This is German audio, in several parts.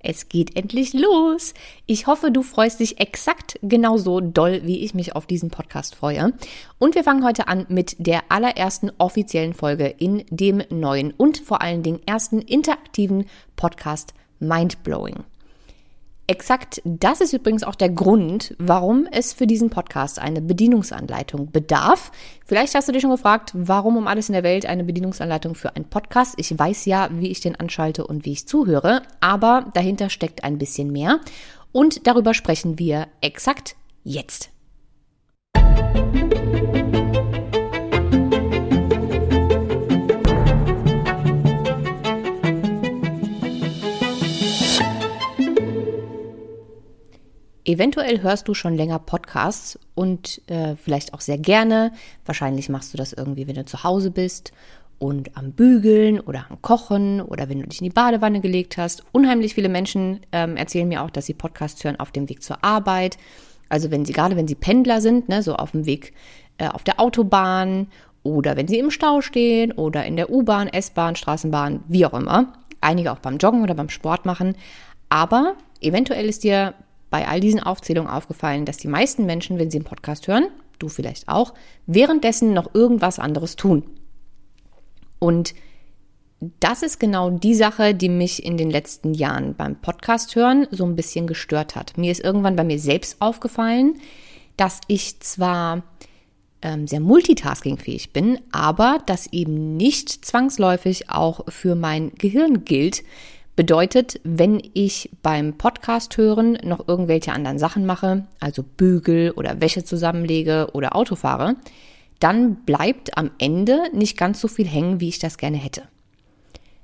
Es geht endlich los. Ich hoffe, du freust dich exakt genauso doll, wie ich mich auf diesen Podcast freue. Und wir fangen heute an mit der allerersten offiziellen Folge in dem neuen und vor allen Dingen ersten interaktiven Podcast Mindblowing. Exakt das ist übrigens auch der Grund, warum es für diesen Podcast eine Bedienungsanleitung bedarf. Vielleicht hast du dich schon gefragt, warum um alles in der Welt eine Bedienungsanleitung für einen Podcast. Ich weiß ja, wie ich den anschalte und wie ich zuhöre, aber dahinter steckt ein bisschen mehr. Und darüber sprechen wir exakt jetzt. Eventuell hörst du schon länger Podcasts und äh, vielleicht auch sehr gerne. Wahrscheinlich machst du das irgendwie, wenn du zu Hause bist und am Bügeln oder am Kochen oder wenn du dich in die Badewanne gelegt hast. Unheimlich viele Menschen ähm, erzählen mir auch, dass sie Podcasts hören auf dem Weg zur Arbeit. Also wenn sie gerade, wenn sie Pendler sind, ne, so auf dem Weg äh, auf der Autobahn oder wenn sie im Stau stehen oder in der U-Bahn, S-Bahn, Straßenbahn, wie auch immer. Einige auch beim Joggen oder beim Sport machen. Aber eventuell ist dir bei all diesen Aufzählungen aufgefallen, dass die meisten Menschen, wenn sie einen Podcast hören, du vielleicht auch, währenddessen noch irgendwas anderes tun. Und das ist genau die Sache, die mich in den letzten Jahren beim Podcast hören so ein bisschen gestört hat. Mir ist irgendwann bei mir selbst aufgefallen, dass ich zwar ähm, sehr multitaskingfähig bin, aber das eben nicht zwangsläufig auch für mein Gehirn gilt, Bedeutet, wenn ich beim Podcast hören noch irgendwelche anderen Sachen mache, also bügel oder Wäsche zusammenlege oder Auto fahre, dann bleibt am Ende nicht ganz so viel hängen, wie ich das gerne hätte.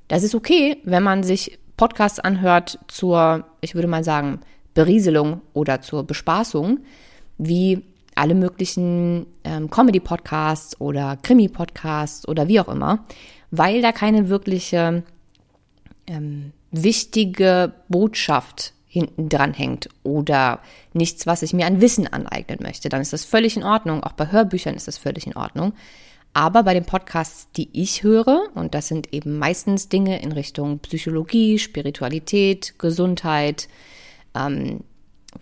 Das ist okay, wenn man sich Podcasts anhört zur, ich würde mal sagen, Berieselung oder zur Bespaßung, wie alle möglichen ähm, Comedy-Podcasts oder Krimi-Podcasts oder wie auch immer, weil da keine wirkliche ähm, wichtige Botschaft hinten dran hängt oder nichts, was ich mir an Wissen aneignen möchte, dann ist das völlig in Ordnung. Auch bei Hörbüchern ist das völlig in Ordnung. Aber bei den Podcasts, die ich höre, und das sind eben meistens Dinge in Richtung Psychologie, Spiritualität, Gesundheit, ähm,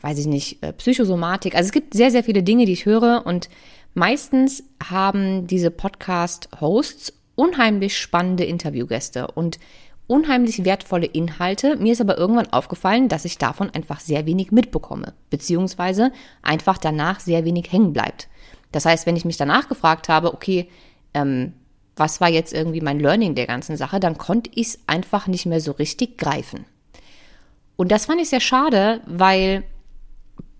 weiß ich nicht, äh, Psychosomatik. Also es gibt sehr, sehr viele Dinge, die ich höre und meistens haben diese Podcast-Hosts unheimlich spannende Interviewgäste und unheimlich wertvolle Inhalte. Mir ist aber irgendwann aufgefallen, dass ich davon einfach sehr wenig mitbekomme, beziehungsweise einfach danach sehr wenig hängen bleibt. Das heißt, wenn ich mich danach gefragt habe, okay, ähm, was war jetzt irgendwie mein Learning der ganzen Sache, dann konnte ich es einfach nicht mehr so richtig greifen. Und das fand ich sehr schade, weil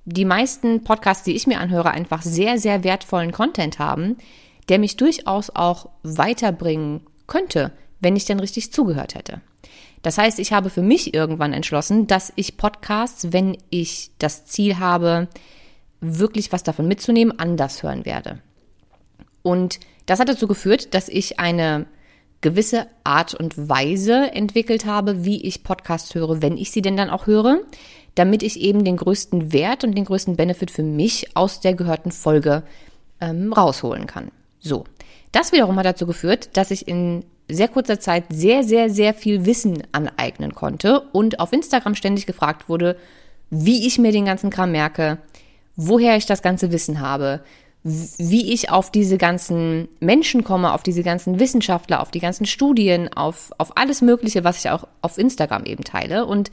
die meisten Podcasts, die ich mir anhöre, einfach sehr, sehr wertvollen Content haben, der mich durchaus auch weiterbringen könnte, wenn ich denn richtig zugehört hätte. Das heißt, ich habe für mich irgendwann entschlossen, dass ich Podcasts, wenn ich das Ziel habe, wirklich was davon mitzunehmen, anders hören werde. Und das hat dazu geführt, dass ich eine gewisse Art und Weise entwickelt habe, wie ich Podcasts höre, wenn ich sie denn dann auch höre, damit ich eben den größten Wert und den größten Benefit für mich aus der gehörten Folge ähm, rausholen kann. So, das wiederum hat dazu geführt, dass ich in sehr kurzer Zeit sehr, sehr, sehr viel Wissen aneignen konnte und auf Instagram ständig gefragt wurde, wie ich mir den ganzen Kram merke, woher ich das ganze Wissen habe, wie ich auf diese ganzen Menschen komme, auf diese ganzen Wissenschaftler, auf die ganzen Studien, auf, auf alles Mögliche, was ich auch auf Instagram eben teile. Und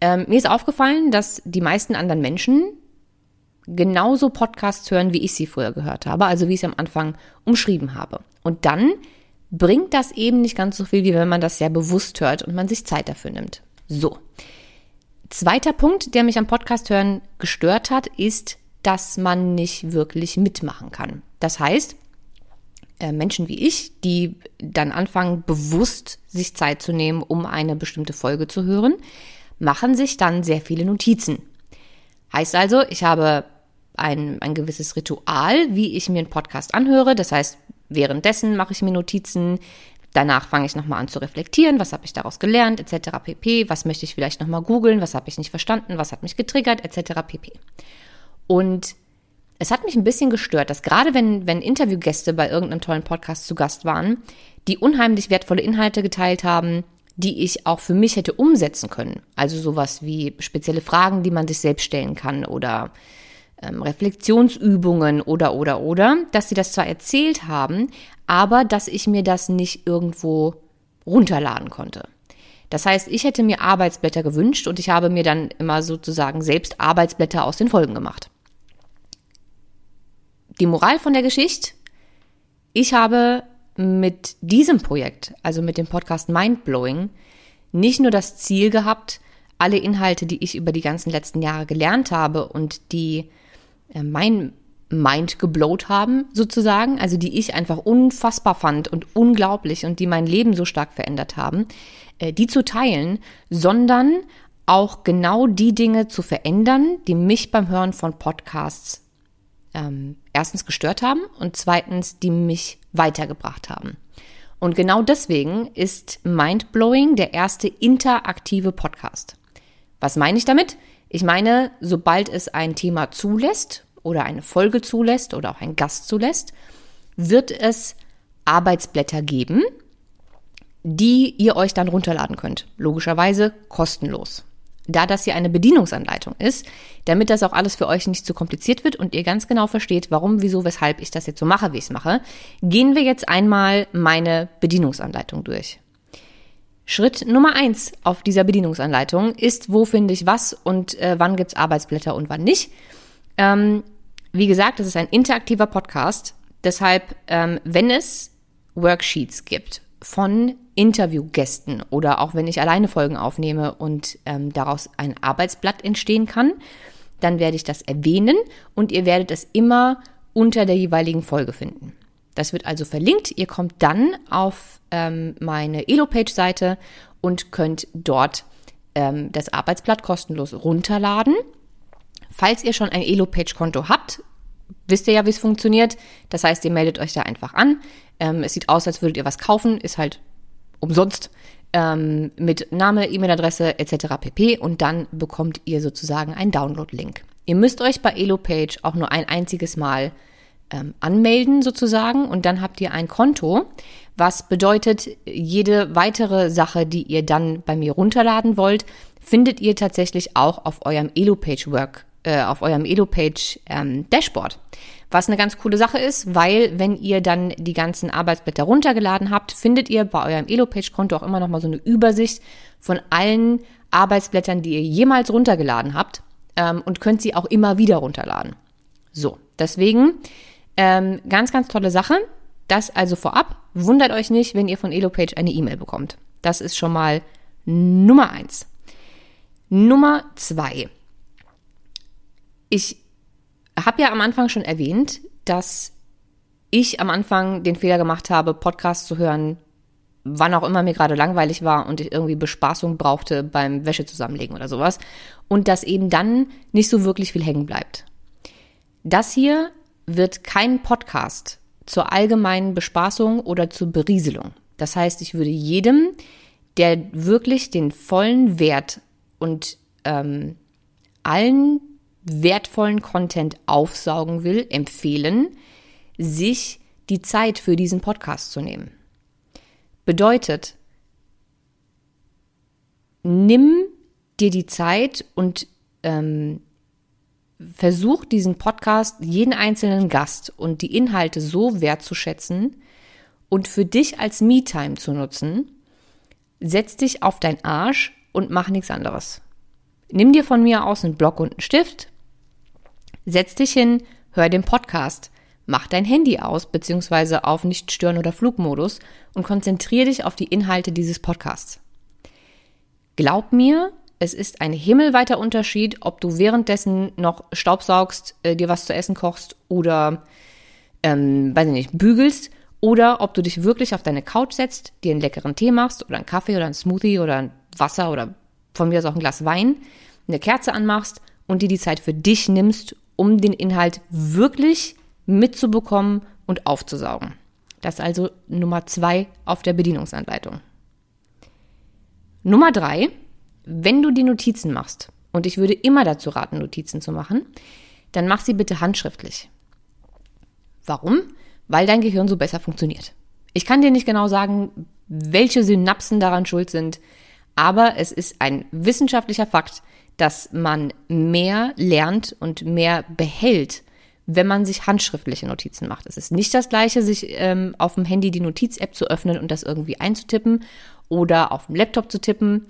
ähm, mir ist aufgefallen, dass die meisten anderen Menschen genauso Podcasts hören, wie ich sie früher gehört habe, also wie ich es am Anfang umschrieben habe. Und dann bringt das eben nicht ganz so viel, wie wenn man das sehr bewusst hört und man sich Zeit dafür nimmt. So. Zweiter Punkt, der mich am Podcast hören gestört hat, ist, dass man nicht wirklich mitmachen kann. Das heißt, äh, Menschen wie ich, die dann anfangen, bewusst sich Zeit zu nehmen, um eine bestimmte Folge zu hören, machen sich dann sehr viele Notizen. Heißt also, ich habe ein, ein gewisses Ritual, wie ich mir einen Podcast anhöre. Das heißt, Währenddessen mache ich mir Notizen. Danach fange ich nochmal an zu reflektieren, was habe ich daraus gelernt, etc. pp. Was möchte ich vielleicht nochmal googeln, was habe ich nicht verstanden, was hat mich getriggert, etc. pp. Und es hat mich ein bisschen gestört, dass gerade wenn, wenn Interviewgäste bei irgendeinem tollen Podcast zu Gast waren, die unheimlich wertvolle Inhalte geteilt haben, die ich auch für mich hätte umsetzen können. Also sowas wie spezielle Fragen, die man sich selbst stellen kann oder ähm, Reflexionsübungen oder oder oder, dass sie das zwar erzählt haben, aber dass ich mir das nicht irgendwo runterladen konnte. Das heißt, ich hätte mir Arbeitsblätter gewünscht und ich habe mir dann immer sozusagen selbst Arbeitsblätter aus den Folgen gemacht. Die Moral von der Geschichte, ich habe mit diesem Projekt, also mit dem Podcast Mindblowing, nicht nur das Ziel gehabt, alle Inhalte, die ich über die ganzen letzten Jahre gelernt habe und die mein Mind geblowt haben, sozusagen, also die ich einfach unfassbar fand und unglaublich und die mein Leben so stark verändert haben, äh, die zu teilen, sondern auch genau die Dinge zu verändern, die mich beim Hören von Podcasts ähm, erstens gestört haben und zweitens, die mich weitergebracht haben. Und genau deswegen ist Mindblowing der erste interaktive Podcast. Was meine ich damit? Ich meine, sobald es ein Thema zulässt oder eine Folge zulässt oder auch ein Gast zulässt, wird es Arbeitsblätter geben, die ihr euch dann runterladen könnt. Logischerweise kostenlos da das hier eine Bedienungsanleitung ist, damit das auch alles für euch nicht zu kompliziert wird und ihr ganz genau versteht, warum, wieso, weshalb ich das jetzt so mache, wie ich es mache, gehen wir jetzt einmal meine Bedienungsanleitung durch. Schritt Nummer eins auf dieser Bedienungsanleitung ist, wo finde ich was und äh, wann gibt's Arbeitsblätter und wann nicht. Ähm, wie gesagt, das ist ein interaktiver Podcast. Deshalb, ähm, wenn es Worksheets gibt von Interviewgästen oder auch wenn ich alleine Folgen aufnehme und ähm, daraus ein Arbeitsblatt entstehen kann, dann werde ich das erwähnen und ihr werdet es immer unter der jeweiligen Folge finden. Das wird also verlinkt. Ihr kommt dann auf ähm, meine Elo-Page-Seite und könnt dort ähm, das Arbeitsblatt kostenlos runterladen. Falls ihr schon ein Elo-Page-Konto habt, wisst ihr ja, wie es funktioniert. Das heißt, ihr meldet euch da einfach an. Ähm, es sieht aus, als würdet ihr was kaufen, ist halt umsonst ähm, mit Name, E-Mail-Adresse etc. pp. Und dann bekommt ihr sozusagen einen Download-Link. Ihr müsst euch bei EloPage auch nur ein einziges Mal ähm, anmelden sozusagen und dann habt ihr ein Konto, was bedeutet, jede weitere Sache, die ihr dann bei mir runterladen wollt, findet ihr tatsächlich auch auf eurem EloPage Work, äh, auf eurem EloPage ähm, Dashboard. Was eine ganz coole Sache ist, weil wenn ihr dann die ganzen Arbeitsblätter runtergeladen habt, findet ihr bei eurem Elopage-Konto auch immer noch mal so eine Übersicht von allen Arbeitsblättern, die ihr jemals runtergeladen habt ähm, und könnt sie auch immer wieder runterladen. So, deswegen ähm, ganz, ganz tolle Sache. Das also vorab. Wundert euch nicht, wenn ihr von Elopage eine E-Mail bekommt. Das ist schon mal Nummer eins. Nummer zwei. Ich habe ja am Anfang schon erwähnt, dass ich am Anfang den Fehler gemacht habe, Podcasts zu hören, wann auch immer mir gerade langweilig war und ich irgendwie Bespaßung brauchte beim Wäsche zusammenlegen oder sowas. Und dass eben dann nicht so wirklich viel hängen bleibt. Das hier wird kein Podcast zur allgemeinen Bespaßung oder zur Berieselung. Das heißt, ich würde jedem, der wirklich den vollen Wert und ähm, allen wertvollen Content aufsaugen will, empfehlen, sich die Zeit für diesen Podcast zu nehmen. Bedeutet, nimm dir die Zeit und ähm, versuch diesen Podcast, jeden einzelnen Gast und die Inhalte so wertzuschätzen und für dich als Me-Time zu nutzen. Setz dich auf dein Arsch und mach nichts anderes. Nimm dir von mir aus einen Block und einen Stift, setz dich hin, hör den Podcast, mach dein Handy aus bzw. auf Nicht stören oder Flugmodus und konzentriere dich auf die Inhalte dieses Podcasts. Glaub mir, es ist ein himmelweiter Unterschied, ob du währenddessen noch Staubsaugst, äh, dir was zu essen kochst oder, ähm, weiß ich nicht, bügelst oder ob du dich wirklich auf deine Couch setzt, dir einen leckeren Tee machst oder einen Kaffee oder einen Smoothie oder ein Wasser oder von mir aus auch ein Glas Wein, eine Kerze anmachst und dir die Zeit für dich nimmst, um den Inhalt wirklich mitzubekommen und aufzusaugen. Das ist also Nummer zwei auf der Bedienungsanleitung. Nummer drei, wenn du die Notizen machst, und ich würde immer dazu raten, Notizen zu machen, dann mach sie bitte handschriftlich. Warum? Weil dein Gehirn so besser funktioniert. Ich kann dir nicht genau sagen, welche Synapsen daran schuld sind. Aber es ist ein wissenschaftlicher Fakt, dass man mehr lernt und mehr behält, wenn man sich handschriftliche Notizen macht. Es ist nicht das gleiche, sich ähm, auf dem Handy die Notiz-App zu öffnen und das irgendwie einzutippen oder auf dem Laptop zu tippen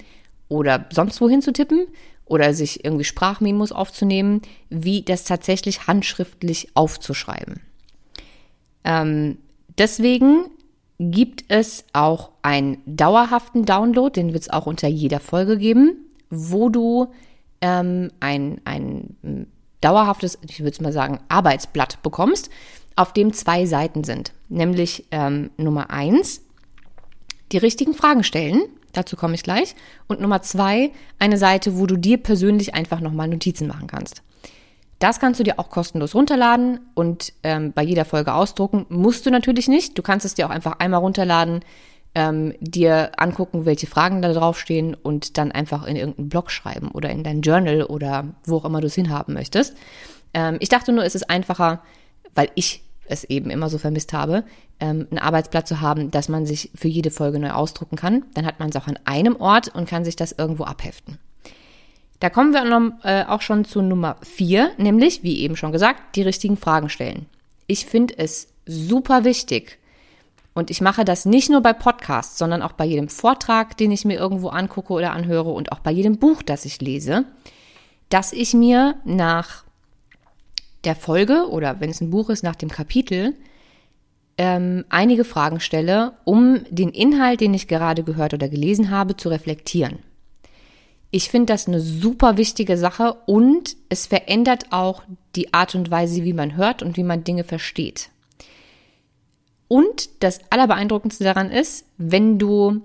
oder sonst wohin zu tippen oder sich irgendwie Sprachmemos aufzunehmen, wie das tatsächlich handschriftlich aufzuschreiben. Ähm, deswegen gibt es auch einen dauerhaften Download, den wird es auch unter jeder Folge geben, wo du ähm, ein, ein dauerhaftes, ich würde es mal sagen, Arbeitsblatt bekommst, auf dem zwei Seiten sind. Nämlich ähm, Nummer eins, die richtigen Fragen stellen. Dazu komme ich gleich. Und Nummer zwei, eine Seite, wo du dir persönlich einfach nochmal Notizen machen kannst. Das kannst du dir auch kostenlos runterladen und ähm, bei jeder Folge ausdrucken. Musst du natürlich nicht. Du kannst es dir auch einfach einmal runterladen, ähm, dir angucken, welche Fragen da draufstehen und dann einfach in irgendeinen Blog schreiben oder in dein Journal oder wo auch immer du es hinhaben möchtest. Ähm, ich dachte nur, es ist einfacher, weil ich es eben immer so vermisst habe, ähm, ein Arbeitsblatt zu haben, dass man sich für jede Folge neu ausdrucken kann. Dann hat man es auch an einem Ort und kann sich das irgendwo abheften. Da kommen wir äh, auch schon zu Nummer vier, nämlich, wie eben schon gesagt, die richtigen Fragen stellen. Ich finde es super wichtig, und ich mache das nicht nur bei Podcasts, sondern auch bei jedem Vortrag, den ich mir irgendwo angucke oder anhöre und auch bei jedem Buch, das ich lese, dass ich mir nach der Folge oder wenn es ein Buch ist, nach dem Kapitel ähm, einige Fragen stelle, um den Inhalt, den ich gerade gehört oder gelesen habe, zu reflektieren. Ich finde das eine super wichtige Sache und es verändert auch die Art und Weise, wie man hört und wie man Dinge versteht. Und das Allerbeeindruckendste daran ist, wenn du,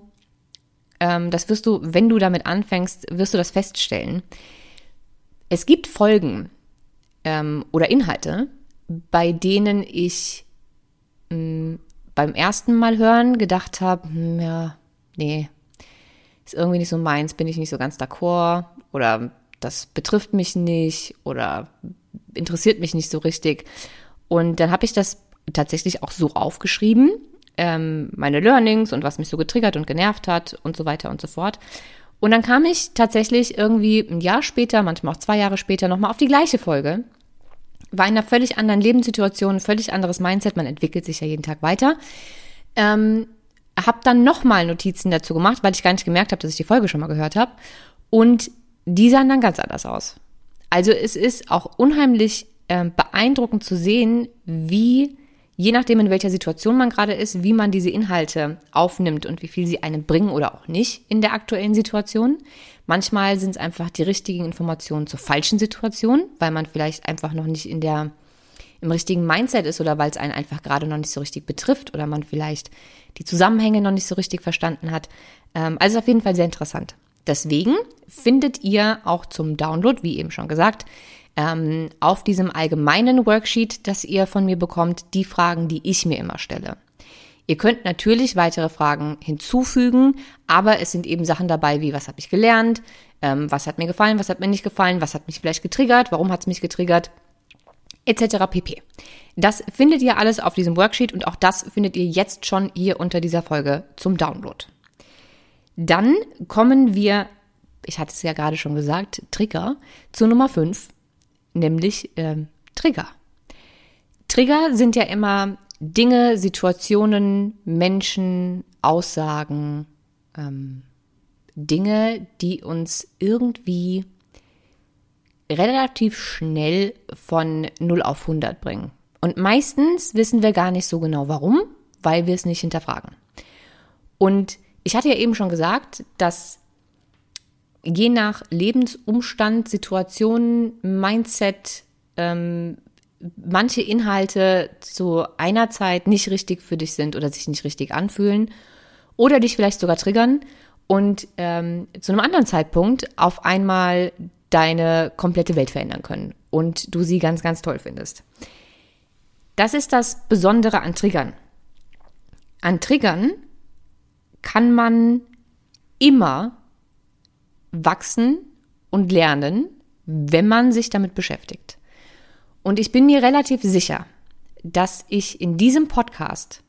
ähm, das wirst du, wenn du damit anfängst, wirst du das feststellen. Es gibt Folgen ähm, oder Inhalte, bei denen ich mh, hm, beim ersten Mal hören gedacht habe, hm, ja, nee, ist irgendwie nicht so meins, bin ich nicht so ganz d'accord oder das betrifft mich nicht oder interessiert mich nicht so richtig. Und dann habe ich das tatsächlich auch so aufgeschrieben, ähm, meine Learnings und was mich so getriggert und genervt hat und so weiter und so fort. Und dann kam ich tatsächlich irgendwie ein Jahr später, manchmal auch zwei Jahre später, nochmal auf die gleiche Folge. War in einer völlig anderen Lebenssituation, völlig anderes Mindset, man entwickelt sich ja jeden Tag weiter. Ähm, hab dann nochmal Notizen dazu gemacht, weil ich gar nicht gemerkt habe, dass ich die Folge schon mal gehört habe. Und die sahen dann ganz anders aus. Also es ist auch unheimlich äh, beeindruckend zu sehen, wie je nachdem, in welcher Situation man gerade ist, wie man diese Inhalte aufnimmt und wie viel sie einem bringen oder auch nicht in der aktuellen Situation. Manchmal sind es einfach die richtigen Informationen zur falschen Situation, weil man vielleicht einfach noch nicht in der im richtigen Mindset ist oder weil es einen einfach gerade noch nicht so richtig betrifft oder man vielleicht die Zusammenhänge noch nicht so richtig verstanden hat. Ähm, also auf jeden Fall sehr interessant. Deswegen findet ihr auch zum Download, wie eben schon gesagt, ähm, auf diesem allgemeinen Worksheet, das ihr von mir bekommt, die Fragen, die ich mir immer stelle. Ihr könnt natürlich weitere Fragen hinzufügen, aber es sind eben Sachen dabei wie, was habe ich gelernt, ähm, was hat mir gefallen, was hat mir nicht gefallen, was hat mich vielleicht getriggert, warum hat es mich getriggert, etc. pp. Das findet ihr alles auf diesem Worksheet und auch das findet ihr jetzt schon hier unter dieser Folge zum Download. Dann kommen wir, ich hatte es ja gerade schon gesagt, Trigger zu Nummer 5 nämlich ähm, Trigger. Trigger sind ja immer Dinge, Situationen, Menschen, Aussagen, ähm, Dinge, die uns irgendwie relativ schnell von 0 auf 100 bringen. Und meistens wissen wir gar nicht so genau warum, weil wir es nicht hinterfragen. Und ich hatte ja eben schon gesagt, dass je nach Lebensumstand, Situation, Mindset, ähm, manche Inhalte zu einer Zeit nicht richtig für dich sind oder sich nicht richtig anfühlen oder dich vielleicht sogar triggern und ähm, zu einem anderen Zeitpunkt auf einmal deine komplette Welt verändern können und du sie ganz, ganz toll findest. Das ist das Besondere an Triggern. An Triggern kann man immer wachsen und lernen, wenn man sich damit beschäftigt. Und ich bin mir relativ sicher, dass ich in diesem Podcast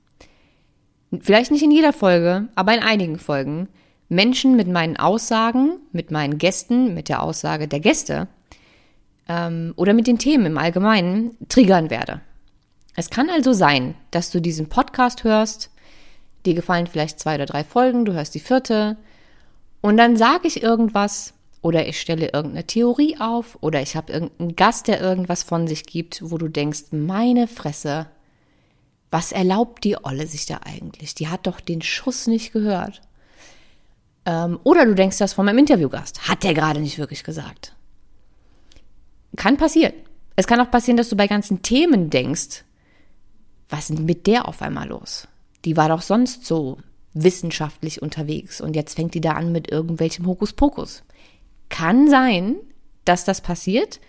vielleicht nicht in jeder Folge, aber in einigen Folgen, Menschen mit meinen Aussagen, mit meinen Gästen, mit der Aussage der Gäste ähm, oder mit den Themen im Allgemeinen triggern werde. Es kann also sein, dass du diesen Podcast hörst, dir gefallen vielleicht zwei oder drei Folgen, du hörst die vierte und dann sage ich irgendwas oder ich stelle irgendeine Theorie auf oder ich habe irgendeinen Gast, der irgendwas von sich gibt, wo du denkst, meine Fresse, was erlaubt die Olle sich da eigentlich? Die hat doch den Schuss nicht gehört. Ähm, oder du denkst das von meinem Interviewgast. Hat der gerade nicht wirklich gesagt. Kann passieren. Es kann auch passieren, dass du bei ganzen Themen denkst, was ist mit der auf einmal los? Die war doch sonst so wissenschaftlich unterwegs und jetzt fängt die da an mit irgendwelchem Hokuspokus. Kann sein, dass das passiert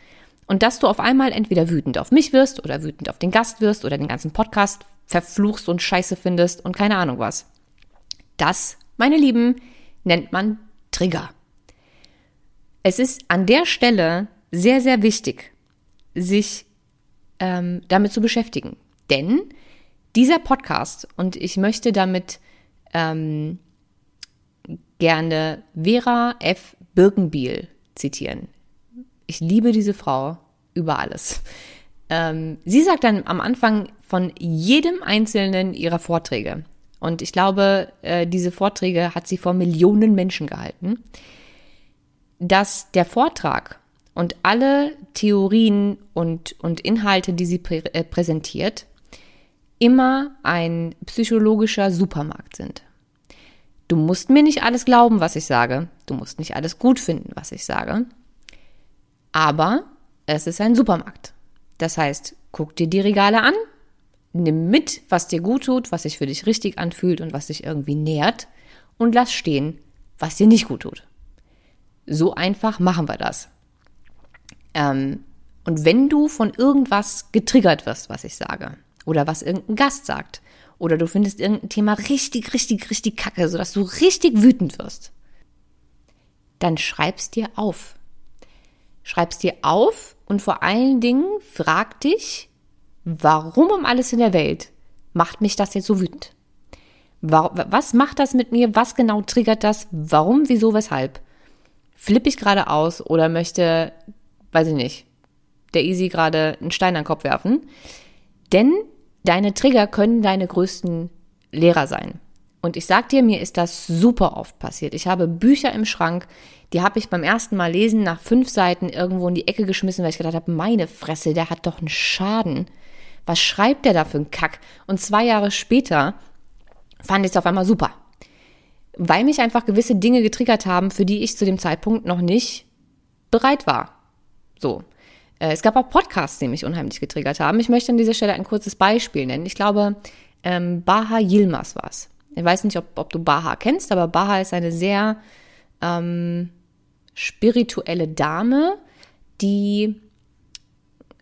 und dass du auf einmal entweder wütend auf mich wirst oder wütend auf den Gast wirst oder den ganzen Podcast verfluchst und scheiße findest und keine Ahnung was. Das, meine Lieben, nennt man Trigger. Es ist an der Stelle sehr, sehr wichtig, sich ähm, damit zu beschäftigen. Denn dieser Podcast, und ich möchte damit ähm, gerne Vera F. Birkenbiel zitieren. Ich liebe diese Frau über alles. Ähm, sie sagt dann am Anfang von jedem einzelnen ihrer Vorträge, und ich glaube, äh, diese Vorträge hat sie vor Millionen Menschen gehalten, dass der Vortrag und alle Theorien und, und Inhalte, die sie prä äh, präsentiert, immer ein psychologischer Supermarkt sind. Du musst mir nicht alles glauben, was ich sage. Du musst nicht alles gut finden, was ich sage. Aber es ist ein Supermarkt. Das heißt, guck dir die Regale an, nimm mit, was dir gut tut, was sich für dich richtig anfühlt und was dich irgendwie nährt und lass stehen, was dir nicht gut tut. So einfach machen wir das. Ähm, und wenn du von irgendwas getriggert wirst, was ich sage, oder was irgendein Gast sagt, oder du findest irgendein Thema richtig, richtig, richtig kacke, sodass du richtig wütend wirst, dann schreib's dir auf. Schreib's dir auf und vor allen Dingen frag dich, warum um alles in der Welt macht mich das jetzt so wütend? Was macht das mit mir? Was genau triggert das? Warum, wieso, weshalb? Flippe ich gerade aus oder möchte, weiß ich nicht, der Easy gerade einen Stein an den Kopf werfen? Denn deine Trigger können deine größten Lehrer sein. Und ich sag dir, mir ist das super oft passiert. Ich habe Bücher im Schrank, die habe ich beim ersten Mal lesen nach fünf Seiten irgendwo in die Ecke geschmissen, weil ich gedacht habe, meine Fresse, der hat doch einen Schaden. Was schreibt der da für einen Kack? Und zwei Jahre später fand ich es auf einmal super. Weil mich einfach gewisse Dinge getriggert haben, für die ich zu dem Zeitpunkt noch nicht bereit war. So. Äh, es gab auch Podcasts, die mich unheimlich getriggert haben. Ich möchte an dieser Stelle ein kurzes Beispiel nennen. Ich glaube, ähm, Baha Yilmaz war es. Ich weiß nicht, ob, ob, du Baha kennst, aber Baha ist eine sehr ähm, spirituelle Dame, die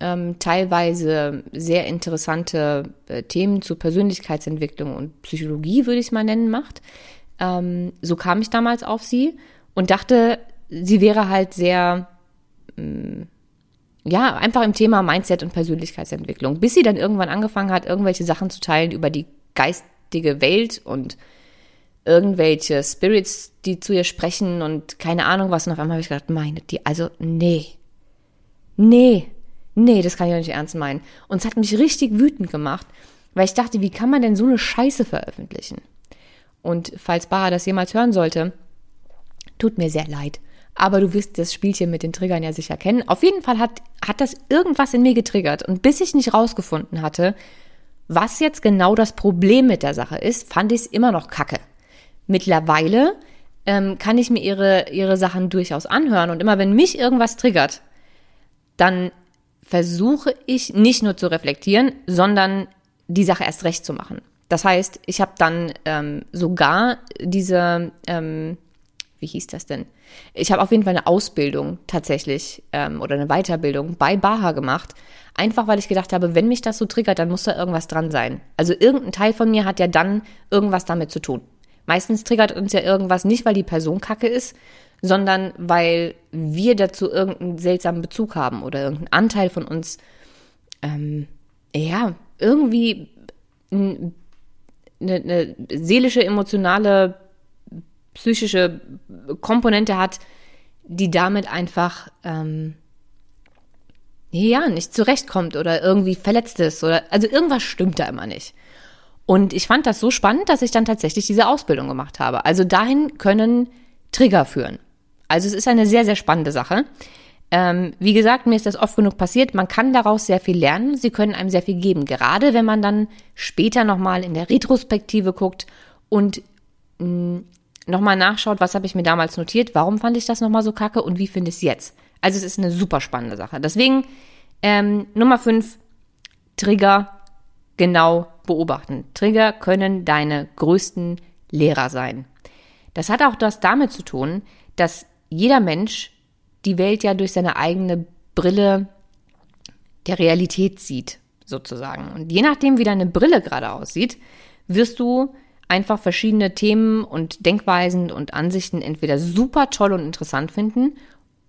ähm, teilweise sehr interessante äh, Themen zur Persönlichkeitsentwicklung und Psychologie, würde ich mal nennen, macht. Ähm, so kam ich damals auf sie und dachte, sie wäre halt sehr, ähm, ja, einfach im Thema Mindset und Persönlichkeitsentwicklung, bis sie dann irgendwann angefangen hat, irgendwelche Sachen zu teilen über die geistige Welt und irgendwelche Spirits, die zu ihr sprechen und keine Ahnung was. Und auf einmal habe ich gedacht, meine, die, also, nee. Nee, nee, das kann ich doch nicht ernst meinen. Und es hat mich richtig wütend gemacht, weil ich dachte, wie kann man denn so eine Scheiße veröffentlichen? Und falls Baha das jemals hören sollte, tut mir sehr leid. Aber du wirst das Spielchen mit den Triggern ja sicher kennen. Auf jeden Fall hat, hat das irgendwas in mir getriggert. Und bis ich nicht rausgefunden hatte, was jetzt genau das Problem mit der Sache ist, fand ich es immer noch kacke. Mittlerweile ähm, kann ich mir ihre, ihre Sachen durchaus anhören. Und immer wenn mich irgendwas triggert, dann versuche ich nicht nur zu reflektieren, sondern die Sache erst recht zu machen. Das heißt, ich habe dann ähm, sogar diese, ähm, wie hieß das denn? Ich habe auf jeden Fall eine Ausbildung tatsächlich ähm, oder eine Weiterbildung bei Baha gemacht, einfach weil ich gedacht habe, wenn mich das so triggert, dann muss da irgendwas dran sein. Also irgendein Teil von mir hat ja dann irgendwas damit zu tun. Meistens triggert uns ja irgendwas nicht, weil die Person kacke ist, sondern weil wir dazu irgendeinen seltsamen Bezug haben oder irgendein Anteil von uns, ähm, ja, irgendwie eine, eine seelische, emotionale, psychische Komponente hat, die damit einfach ähm, ja nicht zurechtkommt oder irgendwie verletzt ist oder also irgendwas stimmt da immer nicht. Und ich fand das so spannend, dass ich dann tatsächlich diese Ausbildung gemacht habe. Also dahin können Trigger führen. Also es ist eine sehr, sehr spannende Sache. Ähm, wie gesagt, mir ist das oft genug passiert. Man kann daraus sehr viel lernen. Sie können einem sehr viel geben. Gerade wenn man dann später nochmal in der Retrospektive guckt und mm, nochmal nachschaut, was habe ich mir damals notiert, warum fand ich das nochmal so kacke und wie finde ich es jetzt. Also es ist eine super spannende Sache. Deswegen ähm, Nummer 5, Trigger genau beobachten. Trigger können deine größten Lehrer sein. Das hat auch das damit zu tun, dass jeder Mensch die Welt ja durch seine eigene Brille der Realität sieht, sozusagen. Und je nachdem, wie deine Brille gerade aussieht, wirst du einfach verschiedene Themen und Denkweisen und Ansichten entweder super toll und interessant finden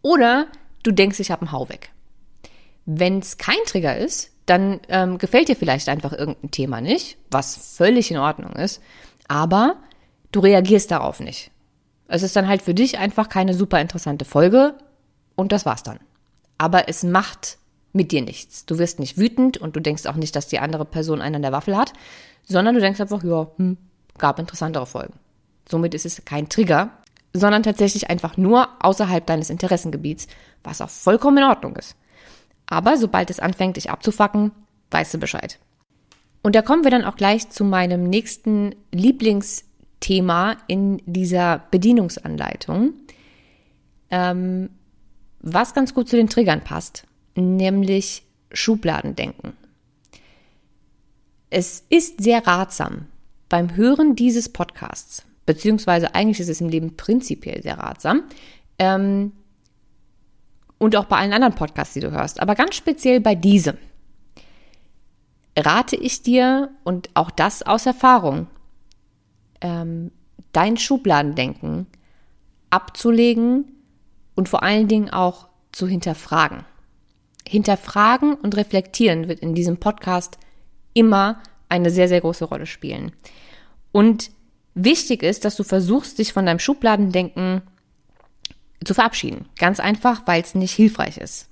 oder du denkst, ich habe einen Hau weg. Wenn es kein Trigger ist, dann ähm, gefällt dir vielleicht einfach irgendein Thema nicht, was völlig in Ordnung ist, aber du reagierst darauf nicht. Es ist dann halt für dich einfach keine super interessante Folge und das war's dann. Aber es macht mit dir nichts. Du wirst nicht wütend und du denkst auch nicht, dass die andere Person einen an der Waffel hat, sondern du denkst einfach, ja, hm, gab interessantere Folgen. Somit ist es kein Trigger, sondern tatsächlich einfach nur außerhalb deines Interessengebiets, was auch vollkommen in Ordnung ist. Aber sobald es anfängt, dich abzufacken, weißt du Bescheid. Und da kommen wir dann auch gleich zu meinem nächsten Lieblingsthema in dieser Bedienungsanleitung, ähm, was ganz gut zu den Triggern passt, nämlich Schubladendenken. Es ist sehr ratsam beim Hören dieses Podcasts, beziehungsweise eigentlich ist es im Leben prinzipiell sehr ratsam, ähm, und auch bei allen anderen Podcasts, die du hörst, aber ganz speziell bei diesem rate ich dir und auch das aus Erfahrung, ähm, dein Schubladendenken abzulegen und vor allen Dingen auch zu hinterfragen. Hinterfragen und reflektieren wird in diesem Podcast immer eine sehr, sehr große Rolle spielen. Und wichtig ist, dass du versuchst, dich von deinem Schubladendenken zu verabschieden. Ganz einfach, weil es nicht hilfreich ist.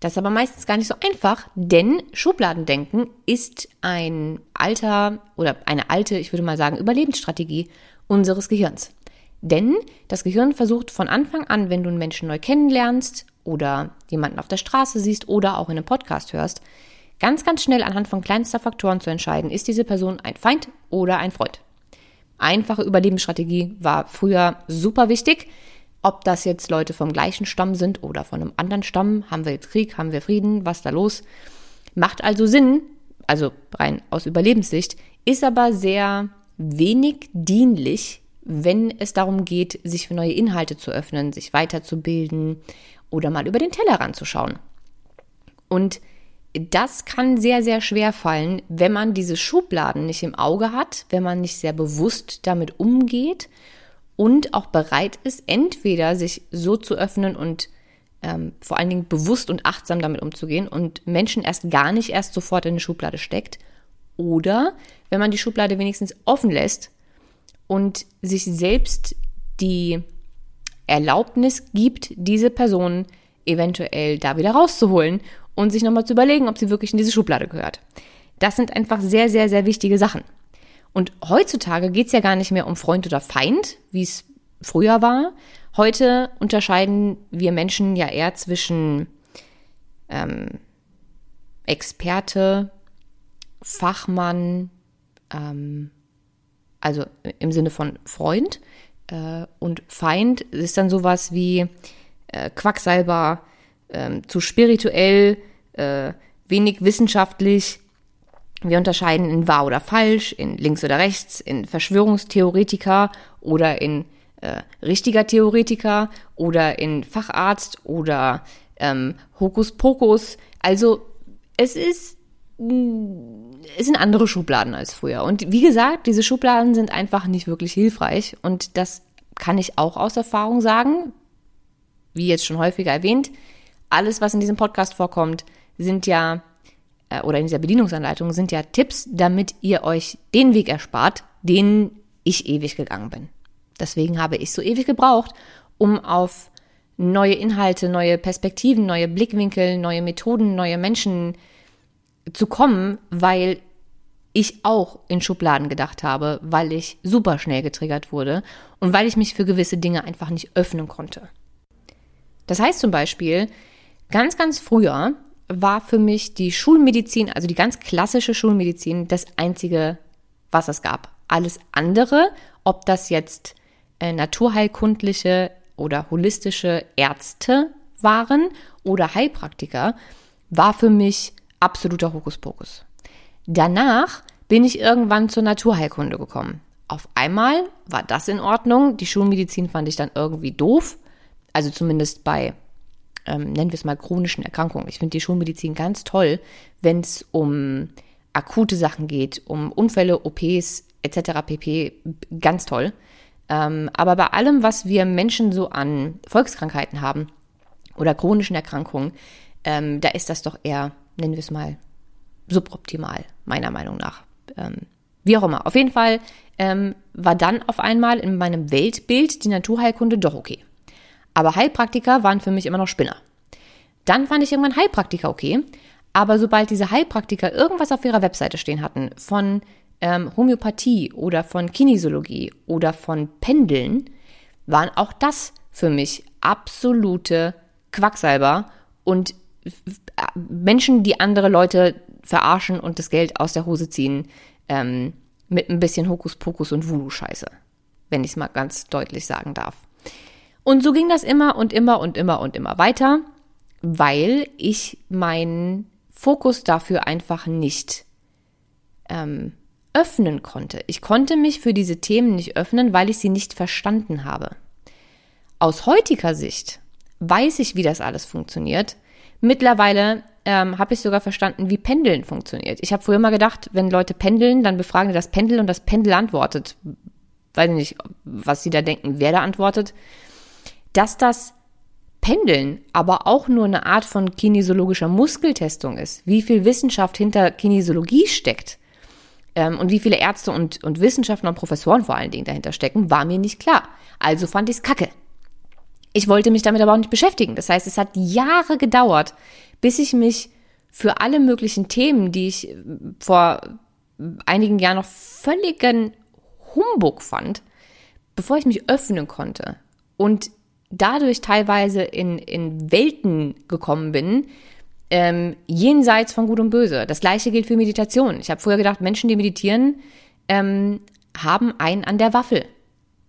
Das ist aber meistens gar nicht so einfach, denn Schubladendenken ist ein alter oder eine alte, ich würde mal sagen, Überlebensstrategie unseres Gehirns. Denn das Gehirn versucht von Anfang an, wenn du einen Menschen neu kennenlernst oder jemanden auf der Straße siehst oder auch in einem Podcast hörst, ganz, ganz schnell anhand von kleinster Faktoren zu entscheiden, ist diese Person ein Feind oder ein Freund. Einfache Überlebensstrategie war früher super wichtig. Ob das jetzt Leute vom gleichen Stamm sind oder von einem anderen Stamm, haben wir jetzt Krieg, haben wir Frieden, was da los? Macht also Sinn, also rein aus Überlebenssicht, ist aber sehr wenig dienlich, wenn es darum geht, sich für neue Inhalte zu öffnen, sich weiterzubilden oder mal über den Tellerrand zu schauen. Und das kann sehr, sehr schwer fallen, wenn man diese Schubladen nicht im Auge hat, wenn man nicht sehr bewusst damit umgeht und auch bereit ist, entweder sich so zu öffnen und ähm, vor allen Dingen bewusst und achtsam damit umzugehen und Menschen erst gar nicht erst sofort in eine Schublade steckt. Oder wenn man die Schublade wenigstens offen lässt und sich selbst die Erlaubnis gibt, diese Person eventuell da wieder rauszuholen und sich nochmal zu überlegen, ob sie wirklich in diese Schublade gehört. Das sind einfach sehr, sehr, sehr wichtige Sachen. Und heutzutage geht es ja gar nicht mehr um Freund oder Feind, wie es früher war. Heute unterscheiden wir Menschen ja eher zwischen ähm, Experte, Fachmann, ähm, also im Sinne von Freund. Äh, und Feind ist dann sowas wie äh, Quacksalber, äh, zu spirituell, äh, wenig wissenschaftlich, wir unterscheiden in wahr oder falsch, in links oder rechts, in Verschwörungstheoretiker oder in äh, richtiger Theoretiker oder in Facharzt oder ähm, Hokuspokus. Also es ist es sind andere Schubladen als früher. Und wie gesagt, diese Schubladen sind einfach nicht wirklich hilfreich. Und das kann ich auch aus Erfahrung sagen. Wie jetzt schon häufiger erwähnt, alles, was in diesem Podcast vorkommt, sind ja äh, oder in dieser Bedienungsanleitung sind ja Tipps, damit ihr euch den Weg erspart, den ich ewig gegangen bin. Deswegen habe ich so ewig gebraucht, um auf neue Inhalte, neue Perspektiven, neue Blickwinkel, neue Methoden, neue Menschen zu kommen, weil ich auch in Schubladen gedacht habe, weil ich super schnell getriggert wurde und weil ich mich für gewisse Dinge einfach nicht öffnen konnte. Das heißt zum Beispiel, ganz, ganz früher war für mich die Schulmedizin, also die ganz klassische Schulmedizin, das einzige, was es gab. Alles andere, ob das jetzt äh, naturheilkundliche oder holistische Ärzte waren oder Heilpraktiker, war für mich absoluter Hokuspokus. Danach bin ich irgendwann zur Naturheilkunde gekommen. Auf einmal war das in Ordnung. Die Schulmedizin fand ich dann irgendwie doof. Also zumindest bei, ähm, nennen wir es mal, chronischen Erkrankungen. Ich finde die Schulmedizin ganz toll, wenn es um akute Sachen geht, um Unfälle, OPs etc. pp. Ganz toll. Ähm, aber bei allem, was wir Menschen so an Volkskrankheiten haben oder chronischen Erkrankungen, ähm, da ist das doch eher, nennen wir es mal, suboptimal, meiner Meinung nach. Ähm, wie auch immer. Auf jeden Fall ähm, war dann auf einmal in meinem Weltbild die Naturheilkunde doch okay. Aber Heilpraktiker waren für mich immer noch Spinner. Dann fand ich irgendwann Heilpraktiker okay. Aber sobald diese Heilpraktiker irgendwas auf ihrer Webseite stehen hatten von ähm, Homöopathie oder von Kinesiologie oder von Pendeln, waren auch das für mich absolute Quacksalber und Menschen, die andere Leute verarschen und das Geld aus der Hose ziehen, ähm, mit ein bisschen Hokuspokus und Voodoo-Scheiße, wenn ich es mal ganz deutlich sagen darf. Und so ging das immer und immer und immer und immer weiter, weil ich meinen Fokus dafür einfach nicht ähm, öffnen konnte. Ich konnte mich für diese Themen nicht öffnen, weil ich sie nicht verstanden habe. Aus heutiger Sicht weiß ich, wie das alles funktioniert. Mittlerweile ähm, habe ich sogar verstanden, wie Pendeln funktioniert. Ich habe früher mal gedacht, wenn Leute pendeln, dann befragen die das Pendel und das Pendel antwortet. Weiß nicht, was sie da denken, wer da antwortet. Dass das Pendeln aber auch nur eine Art von kinesiologischer Muskeltestung ist, wie viel Wissenschaft hinter Kinesiologie steckt, ähm, und wie viele Ärzte und, und Wissenschaftler und Professoren vor allen Dingen dahinter stecken, war mir nicht klar. Also fand ich es kacke. Ich wollte mich damit aber auch nicht beschäftigen. Das heißt, es hat Jahre gedauert, bis ich mich für alle möglichen Themen, die ich äh, vor einigen Jahren noch völligen Humbug fand, bevor ich mich öffnen konnte und dadurch teilweise in, in Welten gekommen bin, ähm, jenseits von Gut und Böse. Das gleiche gilt für Meditation. Ich habe früher gedacht, Menschen, die meditieren, ähm, haben einen an der Waffel.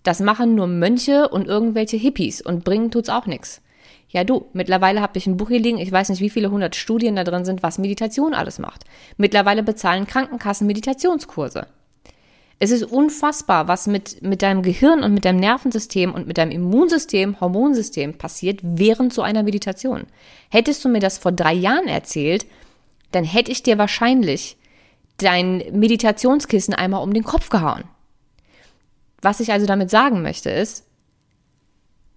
Das machen nur Mönche und irgendwelche Hippies und bringen tut's auch nichts. Ja, du, mittlerweile habe ich ein Buch hier liegen, ich weiß nicht, wie viele hundert Studien da drin sind, was Meditation alles macht. Mittlerweile bezahlen Krankenkassen Meditationskurse. Es ist unfassbar, was mit, mit deinem Gehirn und mit deinem Nervensystem und mit deinem Immunsystem, Hormonsystem passiert während so einer Meditation. Hättest du mir das vor drei Jahren erzählt, dann hätte ich dir wahrscheinlich dein Meditationskissen einmal um den Kopf gehauen. Was ich also damit sagen möchte ist,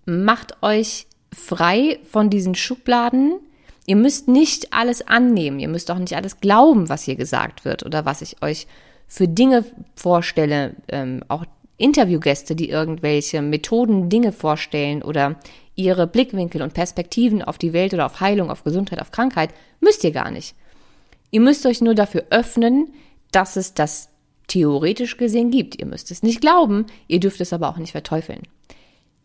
macht euch frei von diesen Schubladen. Ihr müsst nicht alles annehmen, ihr müsst auch nicht alles glauben, was hier gesagt wird oder was ich euch für Dinge vorstelle, ähm, auch Interviewgäste, die irgendwelche Methoden, Dinge vorstellen oder ihre Blickwinkel und Perspektiven auf die Welt oder auf Heilung, auf Gesundheit, auf Krankheit, müsst ihr gar nicht. Ihr müsst euch nur dafür öffnen, dass es das theoretisch gesehen gibt. Ihr müsst es nicht glauben, ihr dürft es aber auch nicht verteufeln.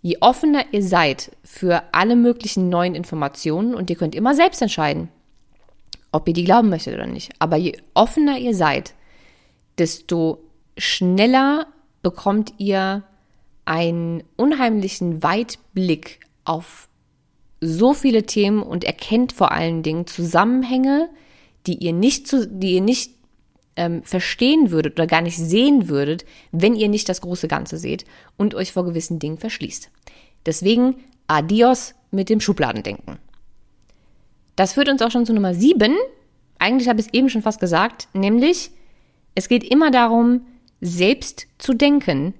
Je offener ihr seid für alle möglichen neuen Informationen und ihr könnt immer selbst entscheiden, ob ihr die glauben möchtet oder nicht, aber je offener ihr seid, desto schneller bekommt ihr einen unheimlichen Weitblick auf so viele Themen und erkennt vor allen Dingen Zusammenhänge, die ihr nicht, zu, die ihr nicht ähm, verstehen würdet oder gar nicht sehen würdet, wenn ihr nicht das große Ganze seht und euch vor gewissen Dingen verschließt. Deswegen adios mit dem Schubladendenken. Das führt uns auch schon zu Nummer sieben. Eigentlich habe ich es eben schon fast gesagt, nämlich es geht immer darum, selbst zu denken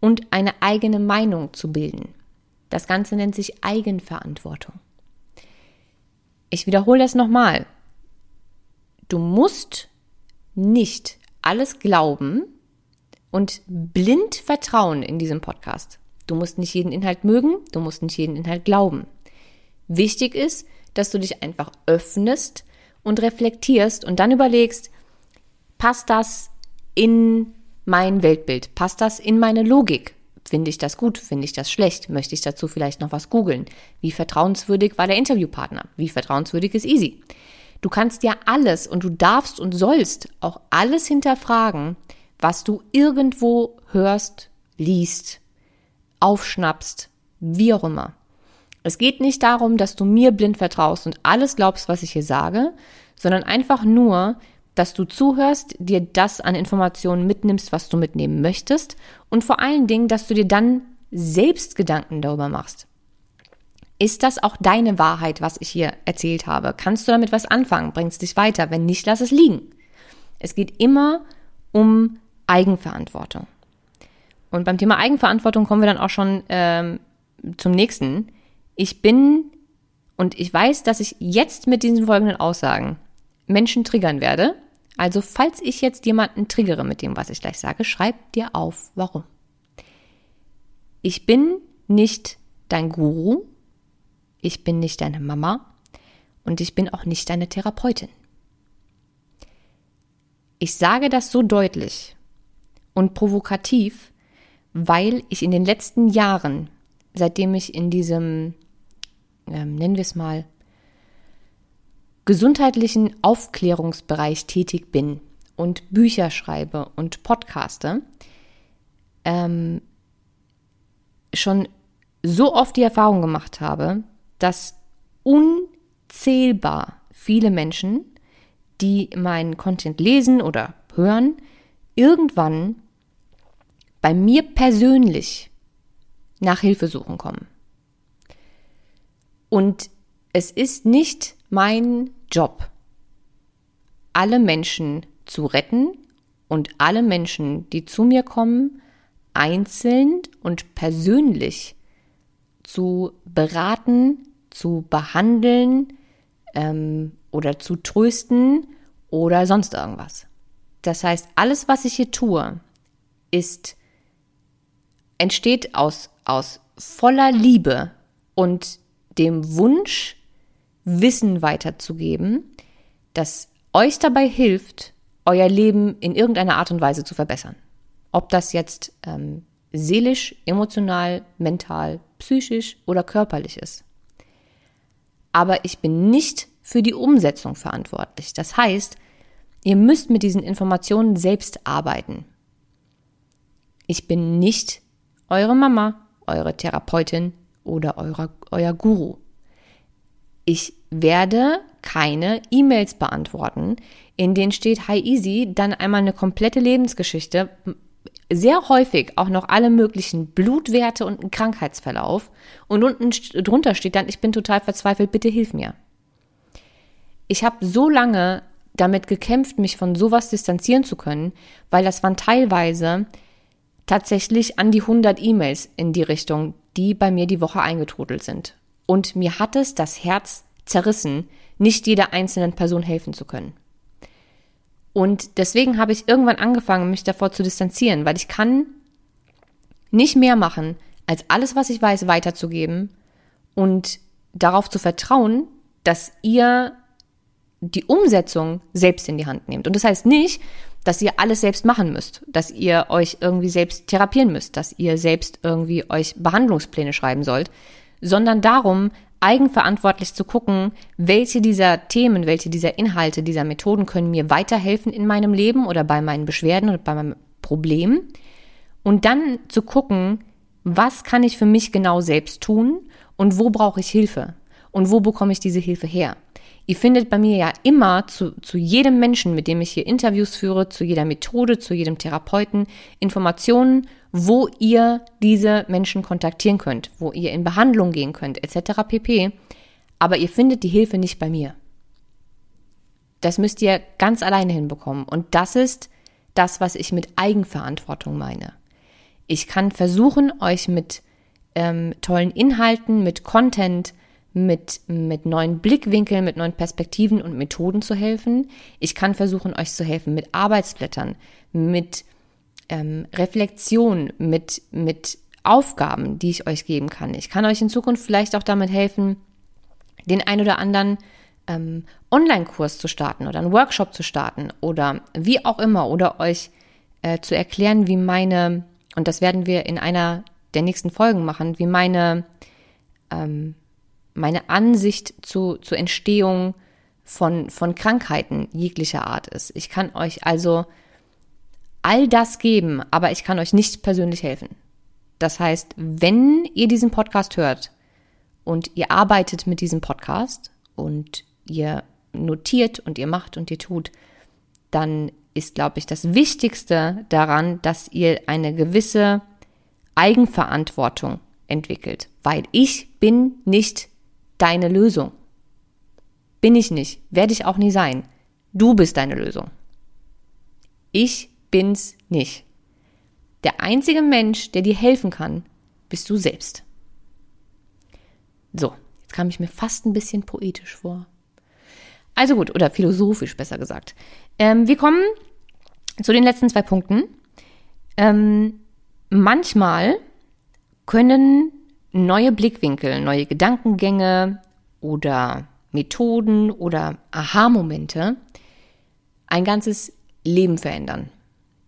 und eine eigene Meinung zu bilden. Das Ganze nennt sich Eigenverantwortung. Ich wiederhole das nochmal. du musst nicht alles glauben und blind vertrauen in diesem Podcast. Du musst nicht jeden Inhalt mögen, du musst nicht jeden Inhalt glauben. Wichtig ist, dass du dich einfach öffnest und reflektierst und dann überlegst, passt das in mein Weltbild? Passt das in meine Logik? Finde ich das gut? Finde ich das schlecht? Möchte ich dazu vielleicht noch was googeln? Wie vertrauenswürdig war der Interviewpartner? Wie vertrauenswürdig ist Easy? Du kannst ja alles und du darfst und sollst auch alles hinterfragen, was du irgendwo hörst, liest, aufschnappst, wie auch immer. Es geht nicht darum, dass du mir blind vertraust und alles glaubst, was ich hier sage, sondern einfach nur, dass du zuhörst, dir das an Informationen mitnimmst, was du mitnehmen möchtest und vor allen Dingen, dass du dir dann selbst Gedanken darüber machst. Ist das auch deine Wahrheit, was ich hier erzählt habe? Kannst du damit was anfangen? Bringst dich weiter? Wenn nicht, lass es liegen. Es geht immer um Eigenverantwortung. Und beim Thema Eigenverantwortung kommen wir dann auch schon ähm, zum nächsten. Ich bin und ich weiß, dass ich jetzt mit diesen folgenden Aussagen Menschen triggern werde. Also falls ich jetzt jemanden triggere mit dem, was ich gleich sage, schreib dir auf, warum. Ich bin nicht dein Guru, ich bin nicht deine Mama und ich bin auch nicht deine Therapeutin. Ich sage das so deutlich und provokativ, weil ich in den letzten Jahren, seitdem ich in diesem, ähm, nennen wir es mal, gesundheitlichen Aufklärungsbereich tätig bin und Bücher schreibe und podcaste, ähm, schon so oft die Erfahrung gemacht habe, dass unzählbar viele Menschen, die meinen Content lesen oder hören, irgendwann bei mir persönlich nach Hilfesuchen kommen. Und es ist nicht mein Job, alle Menschen zu retten und alle Menschen, die zu mir kommen, einzeln und persönlich zu beraten, zu behandeln ähm, oder zu trösten oder sonst irgendwas. Das heißt, alles, was ich hier tue, ist, entsteht aus, aus voller Liebe und dem Wunsch, Wissen weiterzugeben, das euch dabei hilft, euer Leben in irgendeiner Art und Weise zu verbessern. Ob das jetzt ähm, seelisch, emotional, mental, psychisch oder körperlich ist aber ich bin nicht für die Umsetzung verantwortlich. Das heißt, ihr müsst mit diesen Informationen selbst arbeiten. Ich bin nicht eure Mama, eure Therapeutin oder eure, euer Guru. Ich werde keine E-Mails beantworten, in denen steht Hi Easy, dann einmal eine komplette Lebensgeschichte, sehr häufig auch noch alle möglichen Blutwerte und einen Krankheitsverlauf. Und unten drunter steht dann, ich bin total verzweifelt, bitte hilf mir. Ich habe so lange damit gekämpft, mich von sowas distanzieren zu können, weil das waren teilweise tatsächlich an die 100 E-Mails in die Richtung, die bei mir die Woche eingetrudelt sind. Und mir hat es das Herz zerrissen, nicht jeder einzelnen Person helfen zu können. Und deswegen habe ich irgendwann angefangen, mich davor zu distanzieren, weil ich kann nicht mehr machen, als alles, was ich weiß, weiterzugeben und darauf zu vertrauen, dass ihr die Umsetzung selbst in die Hand nehmt. Und das heißt nicht, dass ihr alles selbst machen müsst, dass ihr euch irgendwie selbst therapieren müsst, dass ihr selbst irgendwie euch Behandlungspläne schreiben sollt, sondern darum, eigenverantwortlich zu gucken, welche dieser Themen, welche dieser Inhalte, dieser Methoden können mir weiterhelfen in meinem Leben oder bei meinen Beschwerden oder bei meinem Problem. Und dann zu gucken, was kann ich für mich genau selbst tun und wo brauche ich Hilfe und wo bekomme ich diese Hilfe her. Ihr findet bei mir ja immer zu, zu jedem Menschen, mit dem ich hier Interviews führe, zu jeder Methode, zu jedem Therapeuten, Informationen, wo ihr diese Menschen kontaktieren könnt, wo ihr in Behandlung gehen könnt, etc. pp. Aber ihr findet die Hilfe nicht bei mir. Das müsst ihr ganz alleine hinbekommen. Und das ist das, was ich mit Eigenverantwortung meine. Ich kann versuchen, euch mit ähm, tollen Inhalten, mit Content, mit, mit neuen Blickwinkeln, mit neuen Perspektiven und Methoden zu helfen. Ich kann versuchen, euch zu helfen mit Arbeitsblättern, mit ähm, Reflexion, mit, mit Aufgaben, die ich euch geben kann. Ich kann euch in Zukunft vielleicht auch damit helfen, den ein oder anderen ähm, Online-Kurs zu starten oder einen Workshop zu starten oder wie auch immer oder euch äh, zu erklären, wie meine, und das werden wir in einer der nächsten Folgen machen, wie meine, ähm, meine Ansicht zu, zur Entstehung von, von Krankheiten jeglicher Art ist. Ich kann euch also all das geben, aber ich kann euch nicht persönlich helfen. Das heißt, wenn ihr diesen Podcast hört und ihr arbeitet mit diesem Podcast und ihr notiert und ihr macht und ihr tut, dann ist, glaube ich, das Wichtigste daran, dass ihr eine gewisse Eigenverantwortung entwickelt, weil ich bin nicht deine Lösung. Bin ich nicht, werde ich auch nie sein. Du bist deine Lösung. Ich bin's nicht. Der einzige Mensch, der dir helfen kann, bist du selbst. So, jetzt kam ich mir fast ein bisschen poetisch vor. Also gut, oder philosophisch besser gesagt. Ähm, wir kommen zu den letzten zwei Punkten. Ähm, manchmal können neue Blickwinkel, neue Gedankengänge oder Methoden oder Aha-Momente ein ganzes Leben verändern.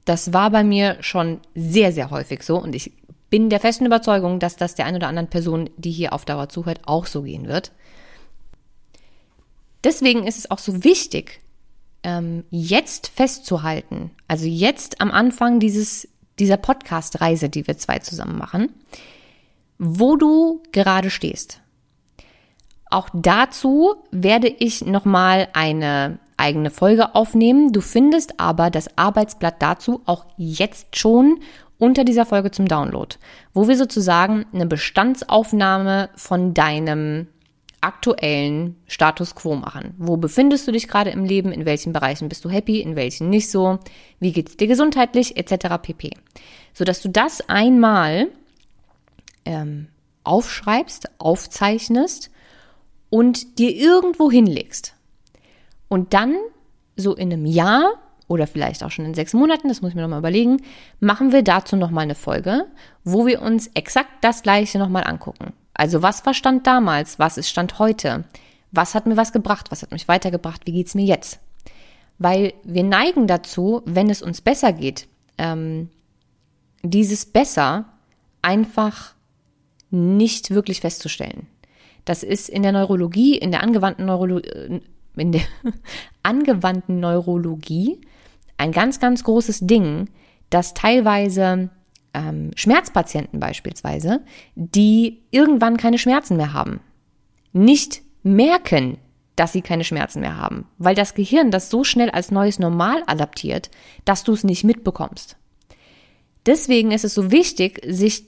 Das war bei mir schon sehr, sehr häufig so und ich bin der festen Überzeugung, dass das der ein oder anderen Person, die hier auf Dauer zuhört, auch so gehen wird. Deswegen ist es auch so wichtig, ähm, jetzt festzuhalten, also jetzt am Anfang dieses, dieser Podcast-Reise, die wir zwei zusammen machen, wo du gerade stehst. Auch dazu werde ich nochmal eine eigene Folge aufnehmen. Du findest aber das Arbeitsblatt dazu auch jetzt schon unter dieser Folge zum Download, wo wir sozusagen eine Bestandsaufnahme von deinem aktuellen Status quo machen. Wo befindest du dich gerade im Leben? In welchen Bereichen bist du happy? In welchen nicht so? Wie geht es dir gesundheitlich? Etc. pp. Sodass du das einmal ähm, aufschreibst, aufzeichnest und dir irgendwo hinlegst. Und dann so in einem Jahr oder vielleicht auch schon in sechs Monaten, das muss ich mir nochmal überlegen, machen wir dazu nochmal eine Folge, wo wir uns exakt das gleiche nochmal angucken. Also was war Stand damals? Was ist Stand heute? Was hat mir was gebracht? Was hat mich weitergebracht? Wie geht's mir jetzt? Weil wir neigen dazu, wenn es uns besser geht, ähm, dieses besser einfach nicht wirklich festzustellen. Das ist in der Neurologie, in der angewandten Neurologie, in der angewandten Neurologie ein ganz, ganz großes Ding, dass teilweise ähm, Schmerzpatienten beispielsweise, die irgendwann keine Schmerzen mehr haben, nicht merken, dass sie keine Schmerzen mehr haben, weil das Gehirn das so schnell als neues Normal adaptiert, dass du es nicht mitbekommst. Deswegen ist es so wichtig, sich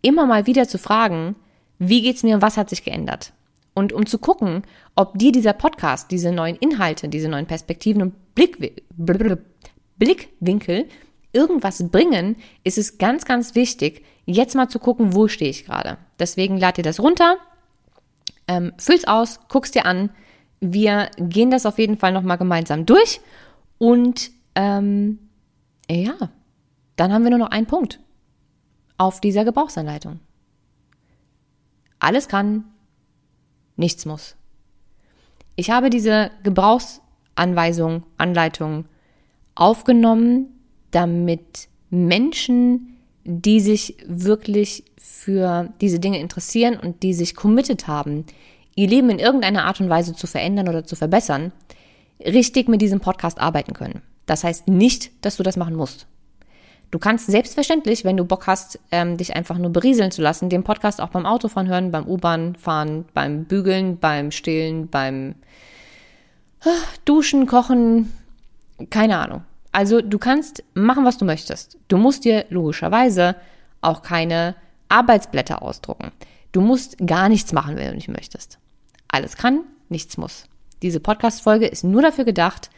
immer mal wieder zu fragen, wie geht's mir und was hat sich geändert? Und um zu gucken, ob dir dieser Podcast, diese neuen Inhalte, diese neuen Perspektiven und Blick, Blickwinkel irgendwas bringen, ist es ganz, ganz wichtig, jetzt mal zu gucken, wo stehe ich gerade. Deswegen lad dir das runter, ähm, füll's aus, guck's dir an. Wir gehen das auf jeden Fall nochmal gemeinsam durch und ähm, ja, dann haben wir nur noch einen Punkt auf dieser Gebrauchsanleitung. Alles kann, nichts muss. Ich habe diese Gebrauchsanweisung, Anleitung aufgenommen, damit Menschen, die sich wirklich für diese Dinge interessieren und die sich committed haben, ihr Leben in irgendeiner Art und Weise zu verändern oder zu verbessern, richtig mit diesem Podcast arbeiten können. Das heißt nicht, dass du das machen musst. Du kannst selbstverständlich, wenn du Bock hast, ähm, dich einfach nur berieseln zu lassen, den Podcast auch beim Autofahren hören, beim U-Bahn fahren, beim Bügeln, beim Stillen, beim äh, Duschen, Kochen, keine Ahnung. Also du kannst machen, was du möchtest. Du musst dir logischerweise auch keine Arbeitsblätter ausdrucken. Du musst gar nichts machen, wenn du nicht möchtest. Alles kann, nichts muss. Diese Podcast-Folge ist nur dafür gedacht,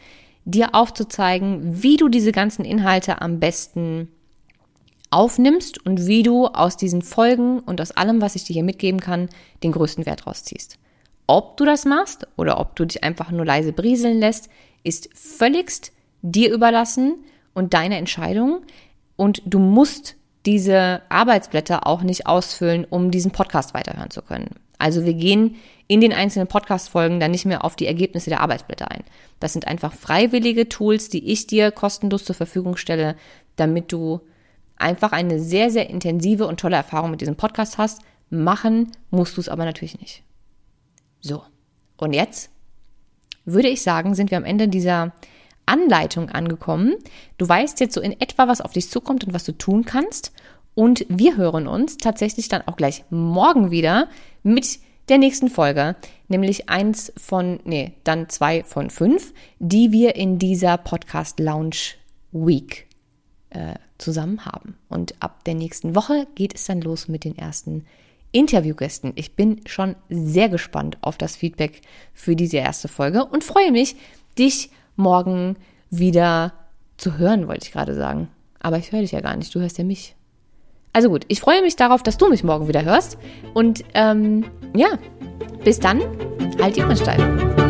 dir aufzuzeigen, wie du diese ganzen Inhalte am besten aufnimmst und wie du aus diesen Folgen und aus allem, was ich dir hier mitgeben kann, den größten Wert rausziehst. Ob du das machst oder ob du dich einfach nur leise brieseln lässt, ist völligst dir überlassen und deine Entscheidung. Und du musst diese Arbeitsblätter auch nicht ausfüllen, um diesen Podcast weiterhören zu können. Also wir gehen in den einzelnen Podcast-Folgen dann nicht mehr auf die Ergebnisse der Arbeitsblätter ein. Das sind einfach freiwillige Tools, die ich dir kostenlos zur Verfügung stelle, damit du einfach eine sehr, sehr intensive und tolle Erfahrung mit diesem Podcast hast. Machen musst du es aber natürlich nicht. So, und jetzt würde ich sagen, sind wir am Ende dieser Anleitung angekommen. Du weißt jetzt so in etwa, was auf dich zukommt und was du tun kannst. Und wir hören uns tatsächlich dann auch gleich morgen wieder mit der nächsten Folge, nämlich eins von, nee, dann zwei von fünf, die wir in dieser Podcast Lounge Week äh, zusammen haben. Und ab der nächsten Woche geht es dann los mit den ersten Interviewgästen. Ich bin schon sehr gespannt auf das Feedback für diese erste Folge und freue mich, dich morgen wieder zu hören, wollte ich gerade sagen. Aber ich höre dich ja gar nicht, du hörst ja mich. Also gut, ich freue mich darauf, dass du mich morgen wieder hörst. Und ähm, ja, bis dann, halt die Ohren steif.